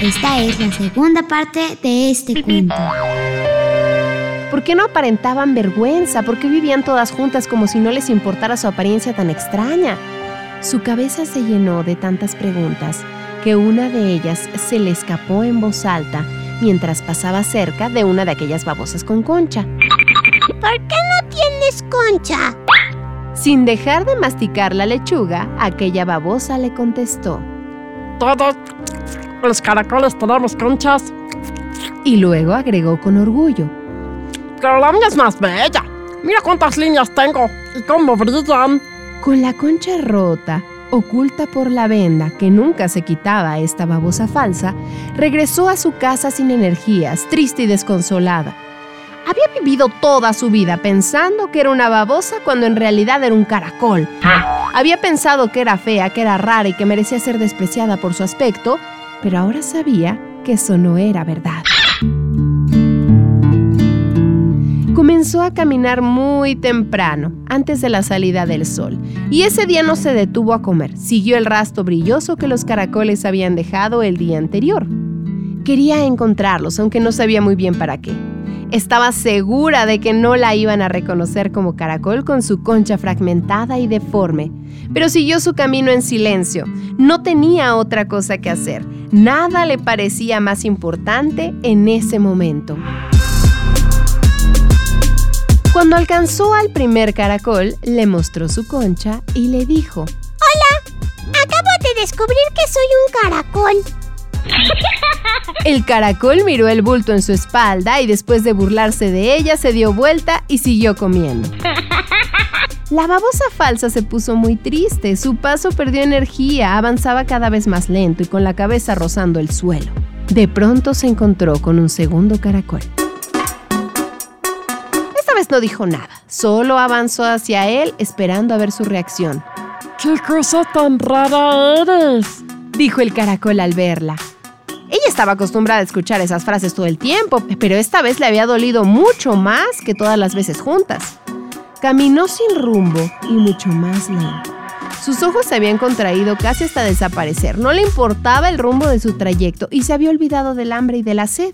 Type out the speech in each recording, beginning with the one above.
Esta es la segunda parte de este cuento. ¿Por qué no aparentaban vergüenza? ¿Por qué vivían todas juntas como si no les importara su apariencia tan extraña? Su cabeza se llenó de tantas preguntas que una de ellas se le escapó en voz alta mientras pasaba cerca de una de aquellas babosas con concha. ¿Por qué no tienes concha? Sin dejar de masticar la lechuga, aquella babosa le contestó. Todos los caracoles tenemos conchas. Y luego agregó con orgullo. Pero la mía es más bella. Mira cuántas líneas tengo y cómo brillan. Con la concha rota, oculta por la venda que nunca se quitaba esta babosa falsa, regresó a su casa sin energías, triste y desconsolada. Había vivido toda su vida pensando que era una babosa cuando en realidad era un caracol. Había pensado que era fea, que era rara y que merecía ser despreciada por su aspecto, pero ahora sabía que eso no era verdad. Comenzó a caminar muy temprano, antes de la salida del sol, y ese día no se detuvo a comer, siguió el rastro brilloso que los caracoles habían dejado el día anterior. Quería encontrarlos, aunque no sabía muy bien para qué. Estaba segura de que no la iban a reconocer como caracol con su concha fragmentada y deforme, pero siguió su camino en silencio. No tenía otra cosa que hacer. Nada le parecía más importante en ese momento. Cuando alcanzó al primer caracol, le mostró su concha y le dijo, Hola, acabo de descubrir que soy un caracol. El caracol miró el bulto en su espalda y después de burlarse de ella se dio vuelta y siguió comiendo. La babosa falsa se puso muy triste, su paso perdió energía, avanzaba cada vez más lento y con la cabeza rozando el suelo. De pronto se encontró con un segundo caracol. Esta vez no dijo nada, solo avanzó hacia él esperando a ver su reacción. ¡Qué cosa tan rara eres! dijo el caracol al verla. Ella estaba acostumbrada a escuchar esas frases todo el tiempo, pero esta vez le había dolido mucho más que todas las veces juntas. Caminó sin rumbo y mucho más lento. Sus ojos se habían contraído casi hasta desaparecer. No le importaba el rumbo de su trayecto y se había olvidado del hambre y de la sed.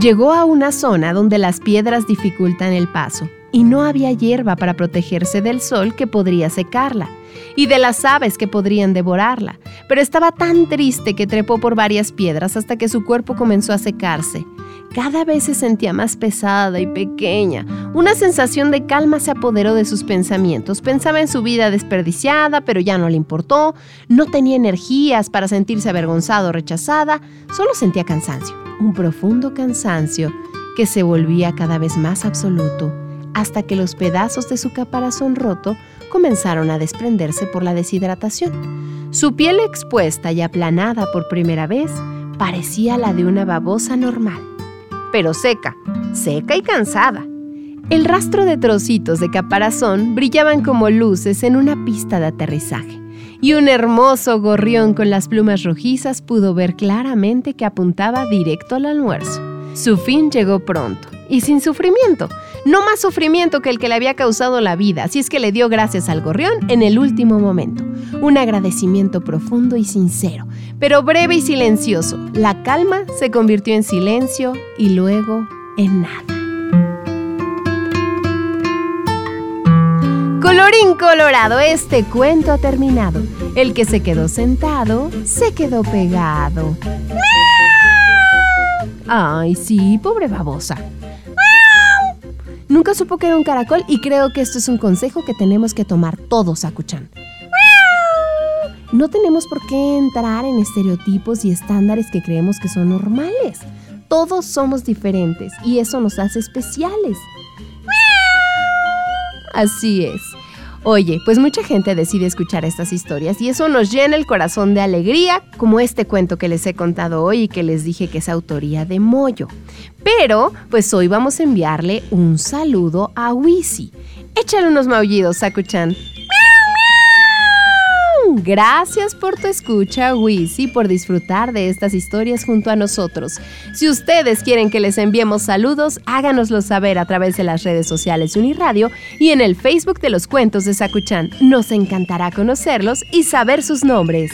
Llegó a una zona donde las piedras dificultan el paso y no había hierba para protegerse del sol que podría secarla y de las aves que podrían devorarla, pero estaba tan triste que trepó por varias piedras hasta que su cuerpo comenzó a secarse. Cada vez se sentía más pesada y pequeña. Una sensación de calma se apoderó de sus pensamientos. Pensaba en su vida desperdiciada, pero ya no le importó. No tenía energías para sentirse avergonzada o rechazada. Solo sentía cansancio, un profundo cansancio que se volvía cada vez más absoluto, hasta que los pedazos de su caparazón roto comenzaron a desprenderse por la deshidratación. Su piel expuesta y aplanada por primera vez parecía la de una babosa normal, pero seca, seca y cansada. El rastro de trocitos de caparazón brillaban como luces en una pista de aterrizaje, y un hermoso gorrión con las plumas rojizas pudo ver claramente que apuntaba directo al almuerzo. Su fin llegó pronto y sin sufrimiento. No más sufrimiento que el que le había causado la vida, si es que le dio gracias al gorrión en el último momento. Un agradecimiento profundo y sincero, pero breve y silencioso. La calma se convirtió en silencio y luego en nada. Colorín colorado, este cuento ha terminado. El que se quedó sentado, se quedó pegado. Ay, sí, pobre babosa. Nunca supo que era un caracol y creo que esto es un consejo que tenemos que tomar todos, Akuchan. No tenemos por qué entrar en estereotipos y estándares que creemos que son normales. Todos somos diferentes y eso nos hace especiales. Así es. Oye, pues mucha gente decide escuchar estas historias y eso nos llena el corazón de alegría, como este cuento que les he contado hoy y que les dije que es autoría de Moyo. Pero, pues hoy vamos a enviarle un saludo a Wisi. Échale unos maullidos, Sakuchan. Gracias por tu escucha, Wisi, por disfrutar de estas historias junto a nosotros. Si ustedes quieren que les enviemos saludos, háganoslo saber a través de las redes sociales Uniradio y en el Facebook de los cuentos de Sakuchan. Nos encantará conocerlos y saber sus nombres.